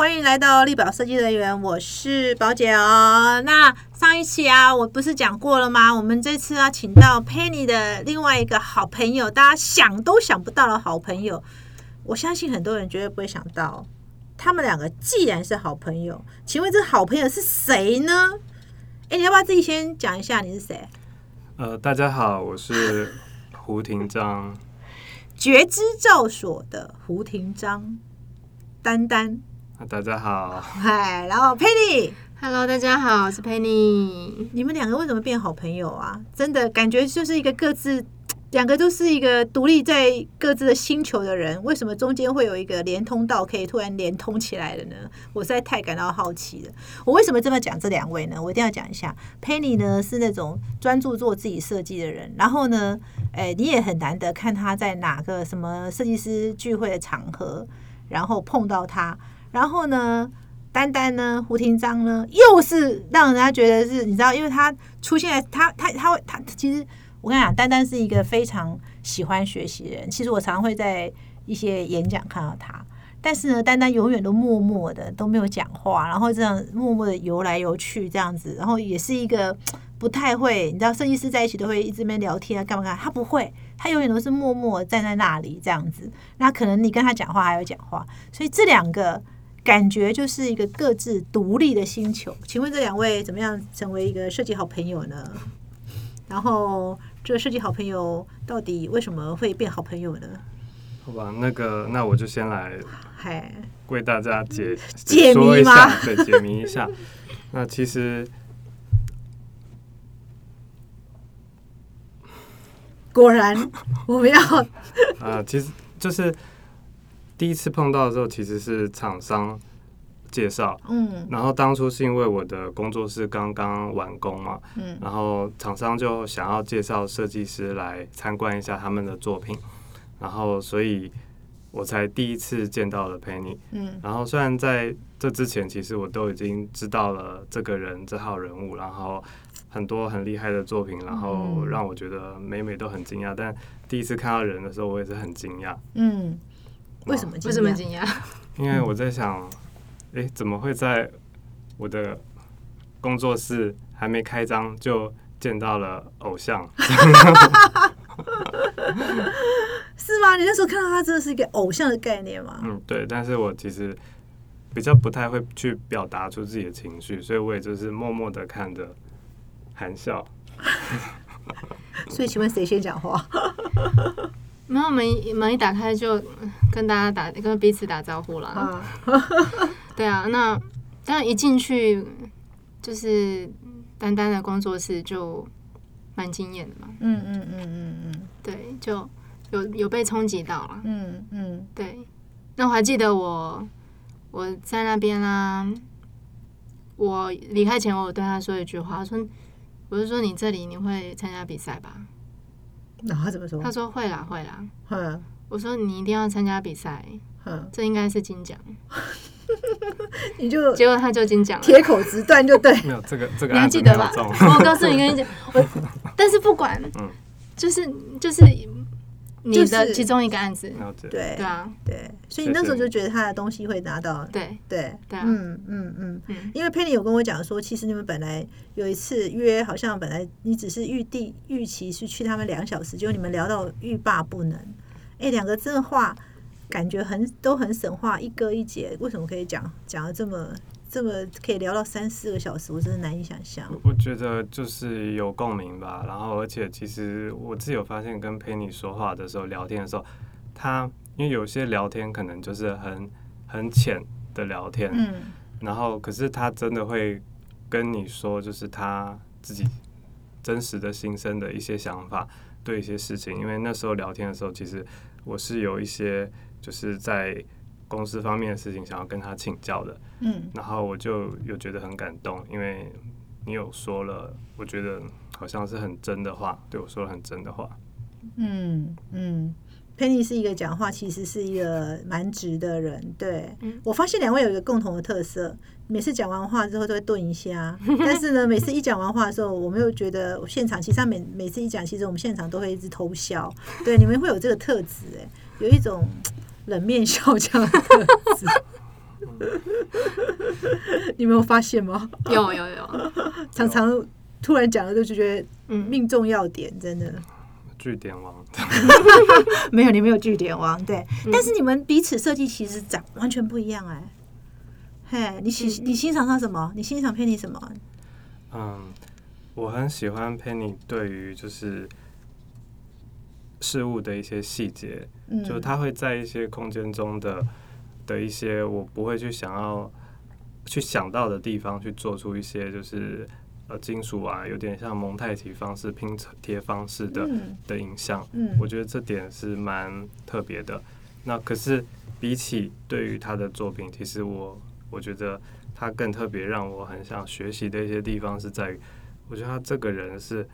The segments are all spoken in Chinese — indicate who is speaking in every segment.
Speaker 1: 欢迎来到立宝设计人员，我是宝姐哦。那上一期啊，我不是讲过了吗？我们这次要请到 Penny 的另外一个好朋友，大家想都想不到的好朋友。我相信很多人绝对不会想到，他们两个既然是好朋友，请问这好朋友是谁呢？哎，你要不要自己先讲一下你是谁？
Speaker 2: 呃，大家好，我是胡廷章，
Speaker 1: 觉知照所的胡廷章，丹丹。
Speaker 2: 大家好，
Speaker 1: 嗨，然后 Penny，Hello，
Speaker 3: 大家好，我是 Penny。
Speaker 1: 你们两个为什么变好朋友啊？真的感觉就是一个各自，两个都是一个独立在各自的星球的人，为什么中间会有一个连通道可以突然连通起来了呢？我实在太感到好奇了。我为什么这么讲这两位呢？我一定要讲一下，Penny 呢是那种专注做自己设计的人，然后呢，哎，你也很难得看他在哪个什么设计师聚会的场合，然后碰到他。然后呢，丹丹呢，胡廷章呢，又是让人家觉得是，你知道，因为他出现在，他他他会，他其实我跟你讲，丹丹是一个非常喜欢学习的人。其实我常会在一些演讲看到他，但是呢，丹丹永远都默默的都没有讲话，然后这样默默的游来游去这样子，然后也是一个不太会，你知道，设计师在一起都会一直边聊天啊，干嘛干嘛，他不会，他永远都是默默站在那里这样子。那可能你跟他讲话还有讲话，所以这两个。感觉就是一个各自独立的星球。请问这两位怎么样成为一个设计好朋友呢？然后这个设计好朋友到底为什么会变好朋友呢？
Speaker 2: 好吧，那个那我就先来，
Speaker 1: 嗨，
Speaker 2: 为大家解
Speaker 1: 解谜吗？
Speaker 2: 对，解谜一下。那其实
Speaker 1: 果然我们要
Speaker 2: 啊，其实就是。第一次碰到的时候，其实是厂商介绍，嗯，然后当初是因为我的工作室刚刚完工嘛，嗯，然后厂商就想要介绍设计师来参观一下他们的作品，然后所以我才第一次见到了 Penny，嗯，然后虽然在这之前，其实我都已经知道了这个人这号人物，然后很多很厉害的作品，然后让我觉得每每都很惊讶，但第一次看到人的时候，我也是很惊讶，嗯。
Speaker 1: 为什么？
Speaker 3: 为什么惊讶？
Speaker 2: 因为我在想，哎，怎么会在我的工作室还没开张就见到了偶像？
Speaker 1: 是吗？你那时候看到他真的是一个偶像的概念吗？
Speaker 2: 嗯，对。但是我其实比较不太会去表达出自己的情绪，所以我也就是默默的看着，含笑。
Speaker 1: 所以，请问谁先讲话？
Speaker 3: 没有门门一打开就跟大家打跟彼此打招呼了，对啊，那但一进去就是丹丹的工作室就蛮惊艳的嘛，嗯嗯嗯嗯嗯，对，就有有被冲击到了，嗯嗯，对，那我还记得我我在那边啊，我离开前我对他说一句话，说我是说你这里你会参加比赛吧？
Speaker 1: 那他怎么说？
Speaker 3: 他说会啦，会啦。嗯，我说你一定要参加比赛，嗯，这应该是金奖。
Speaker 1: 你就
Speaker 3: 结果他就金奖，
Speaker 1: 铁口直断就对。
Speaker 2: 没有这个这个，
Speaker 3: 你还记得吧？我告诉你，跟你讲，我 但是不管，嗯，就是就是。你的其中一个案子，
Speaker 1: 对
Speaker 3: 对啊，
Speaker 1: 对，所以你那时候就觉得他的东西会拿到，
Speaker 3: 对。
Speaker 1: 对。
Speaker 3: 对，
Speaker 1: 嗯嗯嗯，因为 Penny 有跟我讲说，其实你们本来有一次约，好像本来你只是预定预期是去他们两小时，结果你们聊到欲罢不能，哎，两个字的话感觉很都很神话，一哥一姐，为什么可以讲讲的这么？这么可以聊到三四个小时，我真的难以想象。
Speaker 2: 我觉得就是有共鸣吧，然后而且其实我自己有发现，跟陪你说话的时候聊天的时候，他因为有些聊天可能就是很很浅的聊天，嗯，然后可是他真的会跟你说，就是他自己真实的心声的一些想法，对一些事情。因为那时候聊天的时候，其实我是有一些就是在。公司方面的事情想要跟他请教的，嗯，然后我就有觉得很感动，因为你有说了，我觉得好像是很真的话，对我说了很真的话，
Speaker 1: 嗯嗯，Penny 是一个讲话其实是一个蛮直的人，对我发现两位有一个共同的特色，每次讲完话之后都会顿一下，但是呢，每次一讲完话的时候，我们又觉得现场，其实他每每次一讲，其实我们现场都会一直偷笑，对，你们会有这个特质，哎，有一种。冷面笑匠的特质，你没有发现吗？
Speaker 3: 有有有，
Speaker 1: 常常突然讲了就觉得
Speaker 3: 嗯，
Speaker 1: 命中要点，真的
Speaker 2: 据点王，
Speaker 1: 没有你没有据点王，对，
Speaker 3: 嗯
Speaker 1: 但是你们彼此设计其实长完全不一样哎。嘿，你喜你欣赏他什么？你欣赏佩妮什么？
Speaker 2: 嗯，我很喜欢 Penny 对于就是事物的一些细节，
Speaker 1: 嗯，
Speaker 2: 就他会在一些空间中的的一些我不会去想要去想到的地方，去做出一些就是呃金属啊，有点像蒙太奇方式拼贴方式的、
Speaker 1: 嗯
Speaker 2: 的影像。
Speaker 1: 嗯
Speaker 2: 我觉得这点是蛮特别的。那可是比起对于他的作品，其实我我觉得他更特别，让我很想学习的一些地方是在于，我觉得他这个人是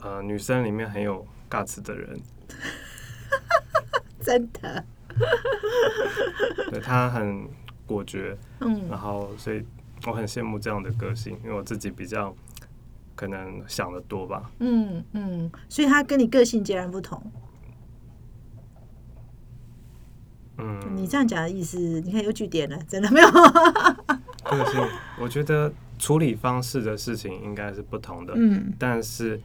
Speaker 2: 呃女生里面很有 guts 的人，
Speaker 1: 真的，
Speaker 2: 对他很果决，
Speaker 1: 嗯。
Speaker 2: 然后所以我很羡慕这样的个性，因为我自己比较可能想的多吧。
Speaker 1: 嗯嗯，所以他跟你个性截然不同。
Speaker 2: 嗯，
Speaker 1: 你这样讲的意思，你看有据点了，真的没有？
Speaker 2: 个性，我觉得处理方式的事情应该是不同的，
Speaker 1: 嗯。
Speaker 2: 但是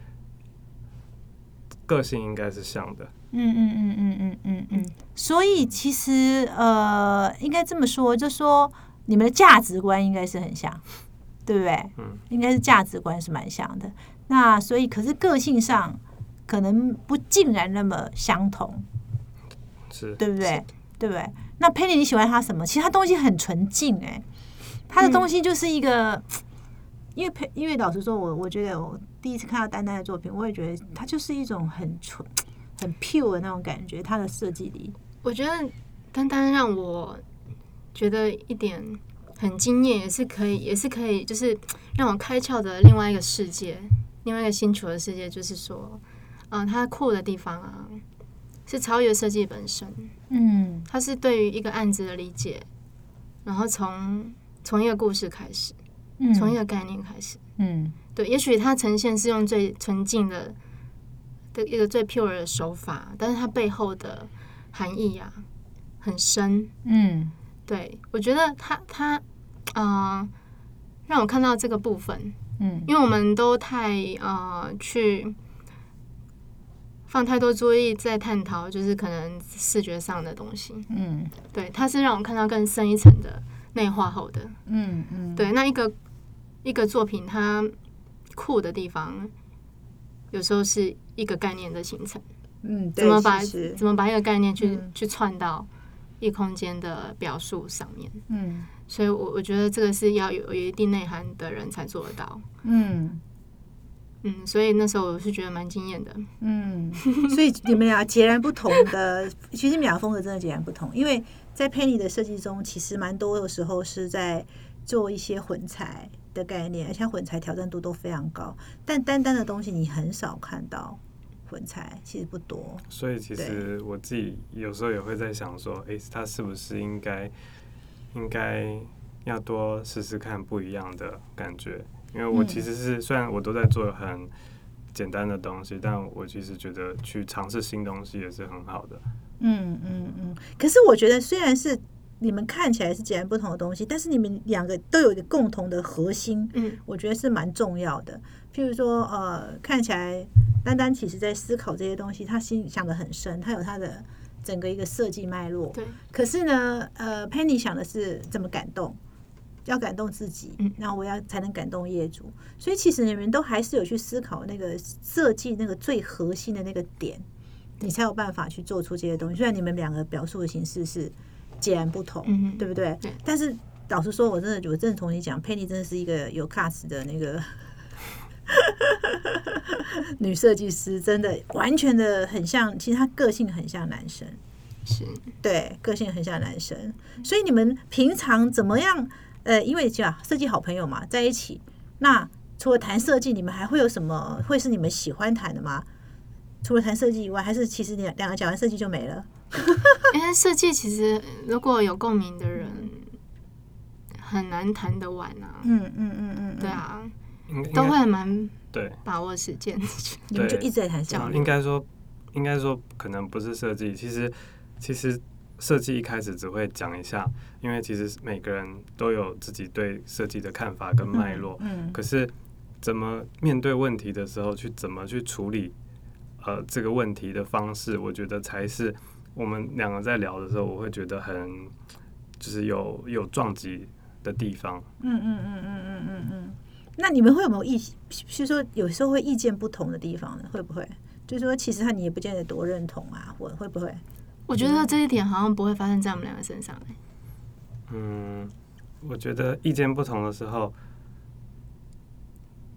Speaker 2: 个性应该是像的。
Speaker 1: 嗯嗯嗯嗯嗯嗯嗯，所以其实呃，应该这么说，就说你们的价值观应该是很像，对不对？
Speaker 2: 嗯，
Speaker 1: 应该是价值观是蛮像的。那所以，可是个性上可能不尽然那么相同，
Speaker 2: 是，
Speaker 1: 对不对？对不对？那佩妮，你喜欢他什么？其实他东西很纯净，哎，他的东西就是一个，因为佩，因为老实说，我我觉得我第一次看到丹丹的作品，我也觉得他就是一种很纯、很 pure 的那种感觉，他的设计里，
Speaker 3: 我觉得丹丹让我觉得一点很惊艳，也是可以，也是可以，就是让我开窍的另外一个世界，另外一个星球的世界，就是说，嗯，它酷的地方啊，是超越设计本身，
Speaker 1: 嗯。
Speaker 3: 它是对于一个案子的理解，然后从从一个故事开始，
Speaker 1: 嗯
Speaker 3: 从一个概念开始，
Speaker 1: 嗯
Speaker 3: 对，也许它呈现是用最纯净的的一个最 pure 的手法，但是它背后的含义啊很深。
Speaker 1: 嗯
Speaker 3: 对我觉得它它呃让我看到这个部分，
Speaker 1: 嗯
Speaker 3: 因为我们都太呃去放太多注意在探讨，就是可能视觉上的东西。
Speaker 1: 嗯
Speaker 3: 对，它是让我看到更深一层的内化后的。
Speaker 1: 嗯嗯，
Speaker 3: 对，那一个一个作品它酷的地方，有时候是一个概念的形成，
Speaker 1: 嗯，
Speaker 3: 怎么把怎么把一个概念去、
Speaker 1: 嗯。
Speaker 3: 去串到异空间的表述上面。
Speaker 1: 嗯。
Speaker 3: 所以我，我觉得这个是要有有一定内涵的人才做得到。
Speaker 1: 嗯。
Speaker 3: 嗯，所以那时候我是觉得蛮惊艳的。
Speaker 1: 嗯，所以你们俩截然不同的，其实你们俩风格真的截然不同，因为在 Penny 的设计中，其实蛮多的时候是在做一些混材的概念，而且混材挑战度都非常高，但单单的东西你很少看到混材，其实不多。
Speaker 2: 所以其实我自己有时候也会在想说，诶，他是不是应该应该要多试试看不一样的感觉？因为我
Speaker 1: 嗯
Speaker 2: 其实是、虽然我都在做很简单的东西，但我其实觉得去尝试新东西也是很好的。
Speaker 1: 嗯嗯嗯。可是我觉得，虽然是你们看起来是截然不同的东西，但是你们两个都有一个共同的核心，
Speaker 3: 嗯
Speaker 1: 我觉得是蛮重要的。譬如说，呃，看起来丹丹其实在思考这些东西，他心里想的很深，他有他的整个一个设计脉络。
Speaker 3: 对，
Speaker 1: 可是呢，呃，Penny 想的是怎么感动，要感动自己
Speaker 3: 嗯，
Speaker 1: 然后我要才能感动业主。所以其实你们都还是有去思考那个设计那个最核心的那个点，你才有办法去做出这些东西。虽然你们两个表述的形式是截然不同，
Speaker 3: 嗯
Speaker 1: 对不对？
Speaker 3: 对
Speaker 1: 但是老实说，我真的我真的同你讲，Penny 真的是一个有 class 的那个 女设计师，真的完全的很像，其实她个性很像男生。
Speaker 3: 是。
Speaker 1: 对，个性很像男生，所以你们平常怎么样？呃，因为讲设计好朋友嘛，在一起，那除了谈设计，你们还会有什么会是你们喜欢谈的吗？除了谈设计以外，还是其实你两个讲完设计就没了？
Speaker 3: 因为设计其实如果有共鸣的人，很难谈得完啊。
Speaker 1: 嗯嗯嗯嗯，
Speaker 3: 对，啊，都会蛮
Speaker 2: 对，
Speaker 3: 把握时间。
Speaker 1: 你们就一直在谈设计。
Speaker 3: 交流
Speaker 2: 应该说应该说可能不是设计，其实其实设计一开始只会讲一下，因为其实每个人都有自己对设计的看法跟脉络。
Speaker 1: 嗯，
Speaker 2: 可是怎么面对问题的时候，去怎么去处理呃这个问题的方式，我觉得才是我们两个在聊的时候，我会觉得很就是有有撞击的地方。
Speaker 1: 嗯嗯嗯嗯嗯嗯嗯。那你们会有没有意，就是说有时候会意见不同的地方呢？会不会？就是说，其实他你也不见得多认同啊，我会不会？
Speaker 3: 我觉得这一点好像不会发生在我们两个身上、欸。
Speaker 2: 嗯，我觉得意见不同的时候，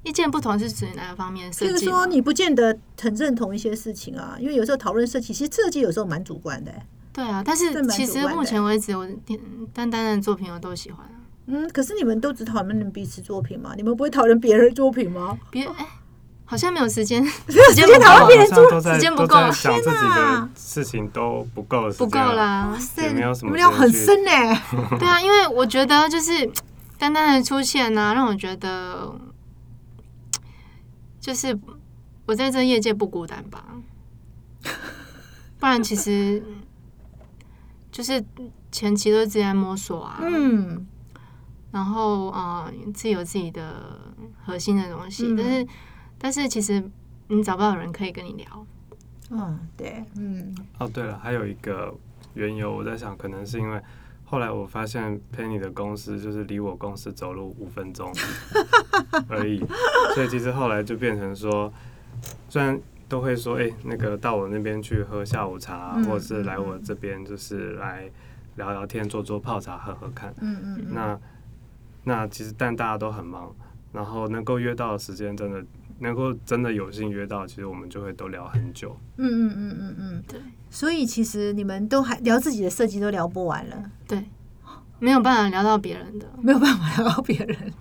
Speaker 3: 意见不同是指哪个方面？设
Speaker 1: 就是说，你不见得很认同一些事情啊，因为有时候讨论设计，其实设计有时候蛮主观的、欸。
Speaker 3: 对啊，但是其实目前为止，我单单的作品我都喜欢啊。
Speaker 1: 嗯，可是你们都只讨论彼此作品吗？你们不会讨论别人作品吗？
Speaker 3: 别哎、好像没有时间，
Speaker 1: 没有时间
Speaker 3: 不够
Speaker 1: 讨论别人作
Speaker 2: 好像都在
Speaker 3: 时间不够
Speaker 2: 想自己
Speaker 1: 天哪
Speaker 2: 的事情都不够
Speaker 3: 不够。啦
Speaker 1: 哇。塞，
Speaker 2: 也没有什么
Speaker 1: 你们聊很深呢、
Speaker 3: 对啊，因为我觉得就是丹丹的出现呢、让我觉得就是我在这业界不孤单吧。不然其实就是前期都自己在摸索啊，
Speaker 1: 嗯，
Speaker 3: 然后呃自己有自己的核心的东西，
Speaker 1: 嗯
Speaker 3: 但是但是其实你找不到人可以跟你聊，
Speaker 1: 嗯，对，嗯，
Speaker 2: 哦，对了，还有一个缘由，我在想，可能是因为后来我发现 Penny 的公司就是离我公司走路五分钟 而已，所以其实后来就变成说，虽然都会说，哎、那个到我那边去喝下午茶，
Speaker 1: 嗯
Speaker 2: 或者是来我这边就是来聊聊天、做做泡茶、喝喝看。
Speaker 1: 嗯嗯嗯，
Speaker 2: 那那其实但大家都很忙，然后能够约到的时间真的能够真的有幸约到，其实我们就会都聊很久。
Speaker 1: 嗯嗯嗯嗯嗯，
Speaker 3: 对
Speaker 1: 所以其实你们都还聊自己的设计都聊不完了，
Speaker 3: 对，没有办法聊到别人的。
Speaker 1: 没有办法聊到别人，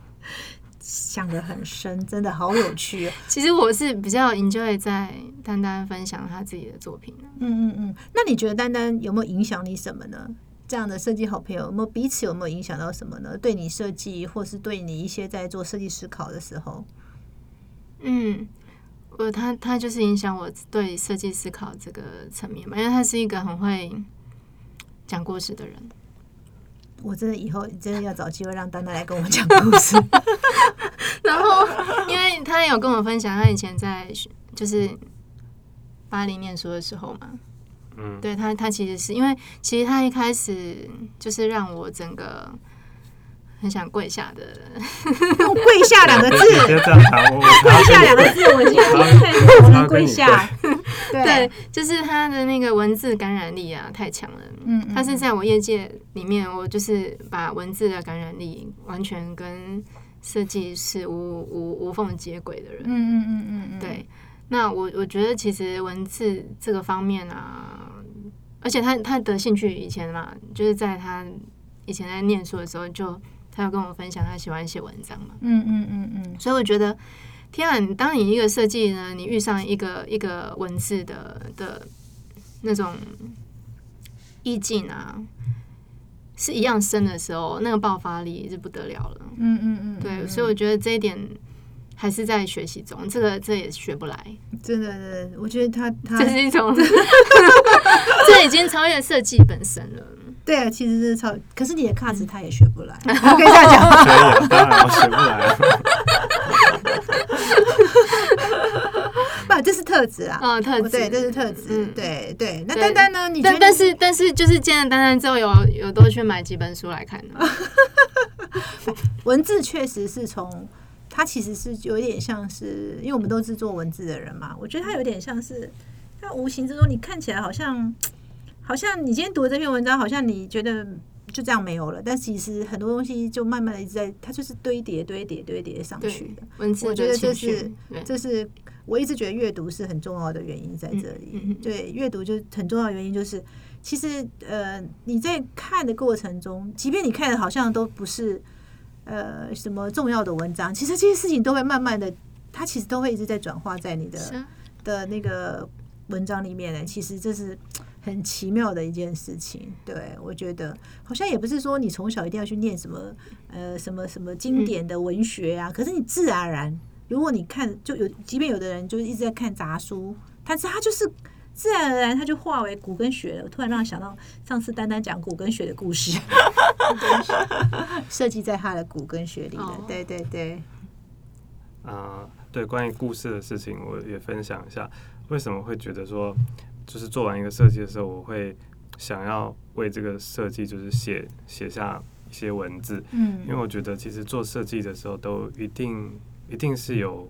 Speaker 1: 想得很深，真的好有趣哦。
Speaker 3: 其实我是比较 enjoy 在丹丹分享他自己的作品的。
Speaker 1: 嗯嗯嗯，那你觉得丹丹有没有影响你什么呢？这样的设计好朋友有没有彼此有没有影响到什么呢？对你设计，或是对你一些在做设计思考的时候，
Speaker 3: 嗯，我他他就是影响我对设计思考这个层面嘛，因为他是一个很会讲故事的人。
Speaker 1: 我真的以后真的要找机会让丹丹来跟我们讲故事。
Speaker 3: 然后，因为他有跟我分享他以前在就是巴黎念书的时候嘛，
Speaker 2: 嗯，
Speaker 3: 对他他其实是因为其实他一开始就是让我整个很想跪下的，
Speaker 1: 用“跪下”两个字，跪下两个字，我已经太不能跪下。
Speaker 3: 对
Speaker 1: 对，，
Speaker 3: 就是他的那个文字感染力啊太强了。
Speaker 1: 嗯，嗯
Speaker 3: 他是在我业界里面，我就是把文字的感染力完全跟设计是无无无缝接轨的人。
Speaker 1: 嗯嗯嗯嗯嗯，
Speaker 3: 对，那我我觉得其实文字这个方面啊，而且他他的兴趣以前嘛，就是在他以前在念书的时候就，他有跟我分享他喜欢写文章嘛，
Speaker 1: 嗯嗯嗯嗯，
Speaker 3: 所以我觉得，天啊，你当你一个设计呢，你遇上一个一个文字的的那种意境啊，是一样深的时候，那个爆发力是不得了了。
Speaker 1: 嗯嗯嗯，
Speaker 3: 对，所以我觉得这一点还是在学习中，这个这也学不来，
Speaker 1: 真的，真的，我觉得他他
Speaker 3: 这是一种 这已经超越设计本身了。
Speaker 1: 对啊，其实是超，可是你的卡子他也学不来，我可以这样讲。
Speaker 2: 可以啊，当然我学不来。
Speaker 1: 不，这是特质啊。
Speaker 3: 嗯，特质，
Speaker 1: 对，这是特质。
Speaker 3: 嗯
Speaker 1: 对对，那丹丹呢？你觉得
Speaker 3: 但但是但是就是见了丹丹之后有，有多去买几本书来看呢？
Speaker 1: 文字确实是从它其实是有一点像是，因为我们都是做文字的人嘛，我觉得它有点像是，它无形之中你看起来好像，好像你今天读的这篇文章，好像你觉得就这样没有了，但其实很多东西就慢慢的一直在，它就是堆叠、堆叠、堆叠上去的。
Speaker 3: 文字的
Speaker 1: 我觉得这是，这是我一直觉得阅读是很重要的原因在这里。
Speaker 3: 嗯嗯嗯
Speaker 1: 对，阅读就很重要的原因就是，其实呃你在看的过程中，即便你看的好像都不是呃什么重要的文章，其实这些事情都会慢慢的，它其实都会一直在转化在你的的那个文章里面呢。其实这是很奇妙的一件事情。对我觉得好像也不是说你从小一定要去念什么呃什么什么经典的文学啊，可是你自然而然，如果你看就有，即便有的人就是一直在看杂书，但是他就是自然而然它就化为骨跟血了。我突然让我想到上次丹丹讲骨跟血的故事，设计在他的骨跟血里了。对对对。
Speaker 2: 啊，对，关于故事的事情，我也分享一下。为什么会觉得说，就是做完一个设计的时候，我会想要为这个设计就是写写下一些文字？嗯，因为我觉得其实做设计的时候，都一定一定是有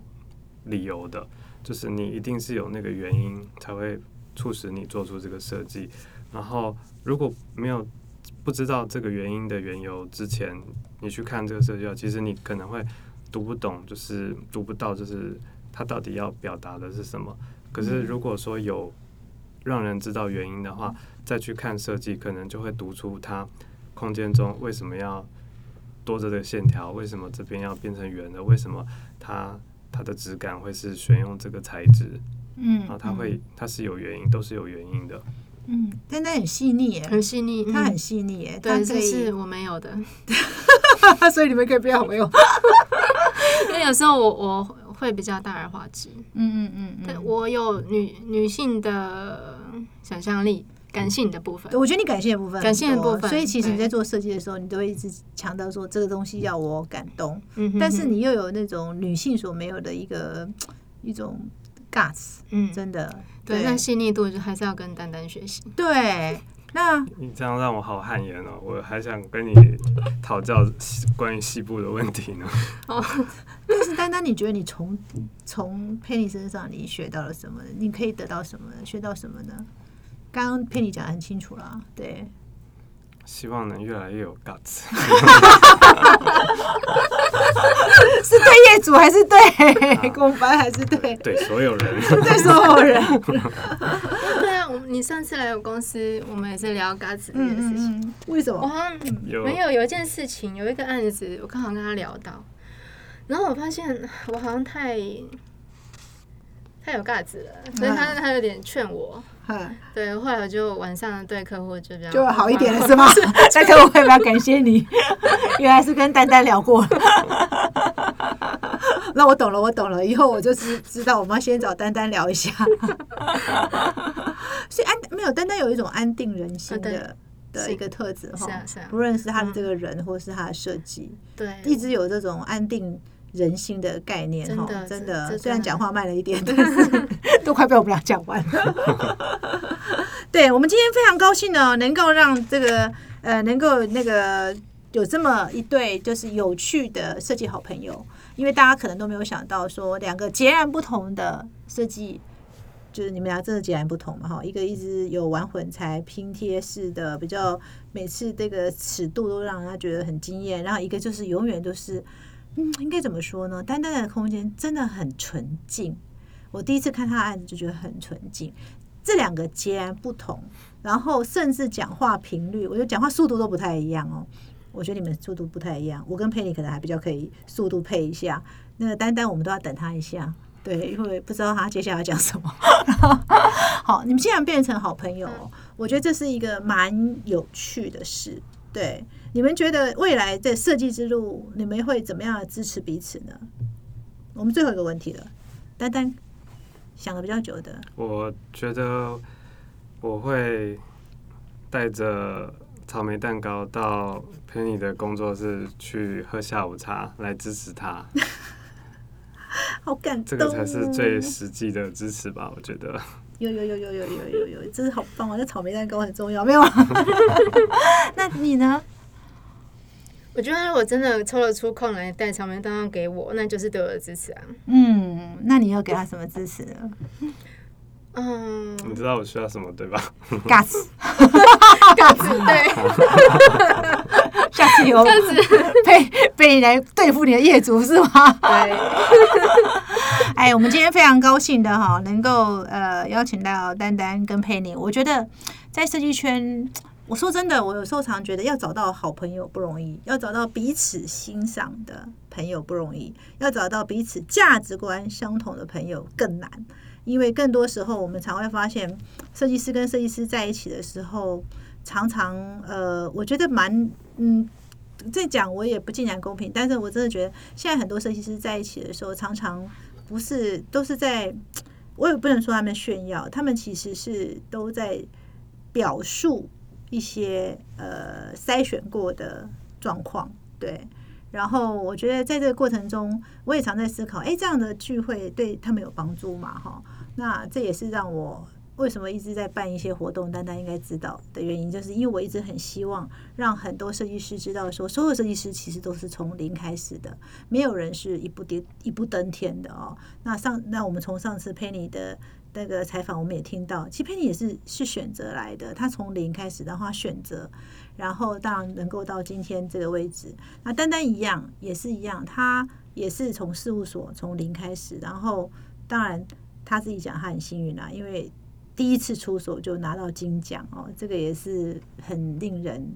Speaker 2: 理由的，就是你一定是有那个原因才会促使你做出这个设计。然后如果没有不知道这个原因的缘由之前，你去看这个设计，其实你可能会读不懂，就是读不到，就是它到底要表达的是什么。可是，如果说有让人知道原因的话，再去看设计，可能就会读出它空间中为什么要多着的线条，为什么这边要变成圆的，为什么它它的质感会是选用这个材质，嗯，然后它会它是有原因，都是有原因的。
Speaker 1: 嗯，但它很细腻，
Speaker 3: 很细腻，
Speaker 1: 它很细腻，哎，
Speaker 3: 对，这是我没有的
Speaker 1: 所以你们可以不要没有，
Speaker 3: 因为有时候我我。会比较大而化之，嗯嗯嗯，对我有女女性的想象力，感性的部分。
Speaker 1: 我觉得你感性的部分，
Speaker 3: 感性的部分。
Speaker 1: 所以其实你在做设计的时候，你都会一直强调说这个东西要我感动。嗯但是你又有那种女性所没有的一个 一种 guts，嗯，真的。
Speaker 3: 对，那细腻度就还是要跟丹丹学习。
Speaker 1: 对。那
Speaker 2: 你这样让我好汗颜哦！我还想跟你讨教关于西部的问题呢。
Speaker 1: 哦，但是丹丹，你觉得你从从佩妮身上你学到了什么？你可以得到什么？学到什么呢？刚刚佩妮讲的很清楚了，对。
Speaker 2: 希望能越来越有 guts。
Speaker 1: 是对业主还是对公班还是对
Speaker 2: 对所有人？
Speaker 1: 对所有人。
Speaker 3: 你上次来我公司，我们也是聊 guts 这件事情。
Speaker 1: 为什么？
Speaker 3: 我好像没有有一件事情，有一个案子，我刚好跟他聊到，然后我发现我好像太太有 guts 了，所以他他有点劝我。对，后来我就晚上对客户就比较
Speaker 1: 就好一点了，是吗？那客户会比较感谢你，原来是跟丹丹聊过。那我懂了，我懂了，以后我就知知道我们要先找丹丹聊一下。所以安没有单单有一种安定人心的的一个特质哈，不论是他的这个人或是他的设计，
Speaker 3: 对，
Speaker 1: 一直有这种安定。人心的概念哈，真的，虽然讲话慢了一点，但是 都快被我们俩讲完了。对我们今天非常高兴呢，能够让这个呃，能够那个有这么一对就是有趣的设计好朋友，因为大家可能都没有想到说两个截然不同的设计，就是你们俩真的截然不同嘛哈，一个一直有玩混才拼贴式的，比较每次这个尺度都让人家觉得很惊艳，然后一个就是永远都是。嗯，应该怎么说呢？丹丹的空间真的很纯净。我第一次看他的案子就觉得很纯净。这两个截然不同，然后甚至讲话频率，我觉得讲话速度都不太一样哦。我觉得你们速度不太一样。我跟佩妮可能还比较可以速度配一下。那个丹丹，我们都要等他一下，对，因为不知道他接下来要讲什么。好，你们既然变成好朋友，我觉得这是一个蛮有趣的事。对，你们觉得未来在设计之路，你们会怎么样支持彼此呢？我们最后一个问题了，丹丹想的比较久的，
Speaker 2: 我觉得我会带着草莓蛋糕到 Penny 的工作室去喝下午茶，来支持他。
Speaker 1: 好感动，
Speaker 2: 这个才是最实际的支持吧？我觉得。
Speaker 1: 有有有有有有有有，真是好棒啊！那草莓蛋糕很重要，没有？那你呢？
Speaker 3: 我觉得如果真的抽得出空来带草莓蛋糕给我，那就是对我的支持啊。
Speaker 1: 嗯，那你要给他什么支持呢？
Speaker 2: 嗯，你知道我需要什么对吧
Speaker 3: ？gas，gas，对。
Speaker 1: 下次有被被你来对付你的业主是吗？
Speaker 3: 对。
Speaker 1: 哎，我们今天非常高兴的哈，能够呃邀请到丹丹跟佩妮。我觉得在设计圈，我说真的，我有时候常觉得要找到好朋友不容易，要找到彼此欣赏的朋友不容易，要找到彼此价值观相同的朋友更难。因为更多时候，我们常会发现，设计师跟设计师在一起的时候。常常呃，我觉得蛮嗯，这讲我也不尽然公平，但是我真的觉得现在很多设计师在一起的时候，常常不是都是在我也不能说他们炫耀，他们其实是都在表述一些呃筛选过的状况，对。然后我觉得在这个过程中，我也常在思考，哎，这样的聚会对他们有帮助吗？哈，那这也是让我。为什么一直在办一些活动？丹丹应该知道的原因，就是因为我一直很希望让很多设计师知道，说所有设计师其实都是从零开始的，没有人是一步跌一步登天的哦。那上那我们从上次 Penny 的那个采访，我们也听到，其实 Penny 也是是选择来的，他从零开始，然后选择，然后当然能够到今天这个位置。那丹丹一样也是一样，他也是从事务所从零开始，然后当然他自己讲他很幸运啊，因为。第一次出手就拿到金奖哦，这个也是很令人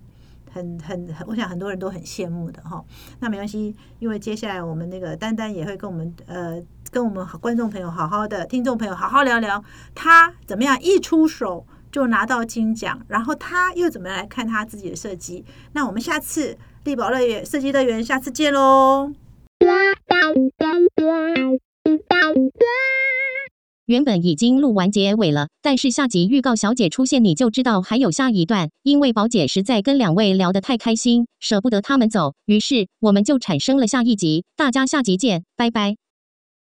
Speaker 1: 很很很，我想很多人都很羡慕的哈。那没关系，因为接下来我们那个丹丹也会跟我们呃跟我们观众朋友好好的听众朋友好好聊聊，他怎么样一出手就拿到金奖，然后他又怎么样来看他自己的设计。那我们下次力宝乐园设计乐园下次见喽。
Speaker 4: 原本已经录完结尾了，但是下集预告小姐出现，你就知道还有下一段。因为宝姐实在跟两位聊得太开心，舍不得他们走，于是我们就产生了下一集。大家下集见，拜拜。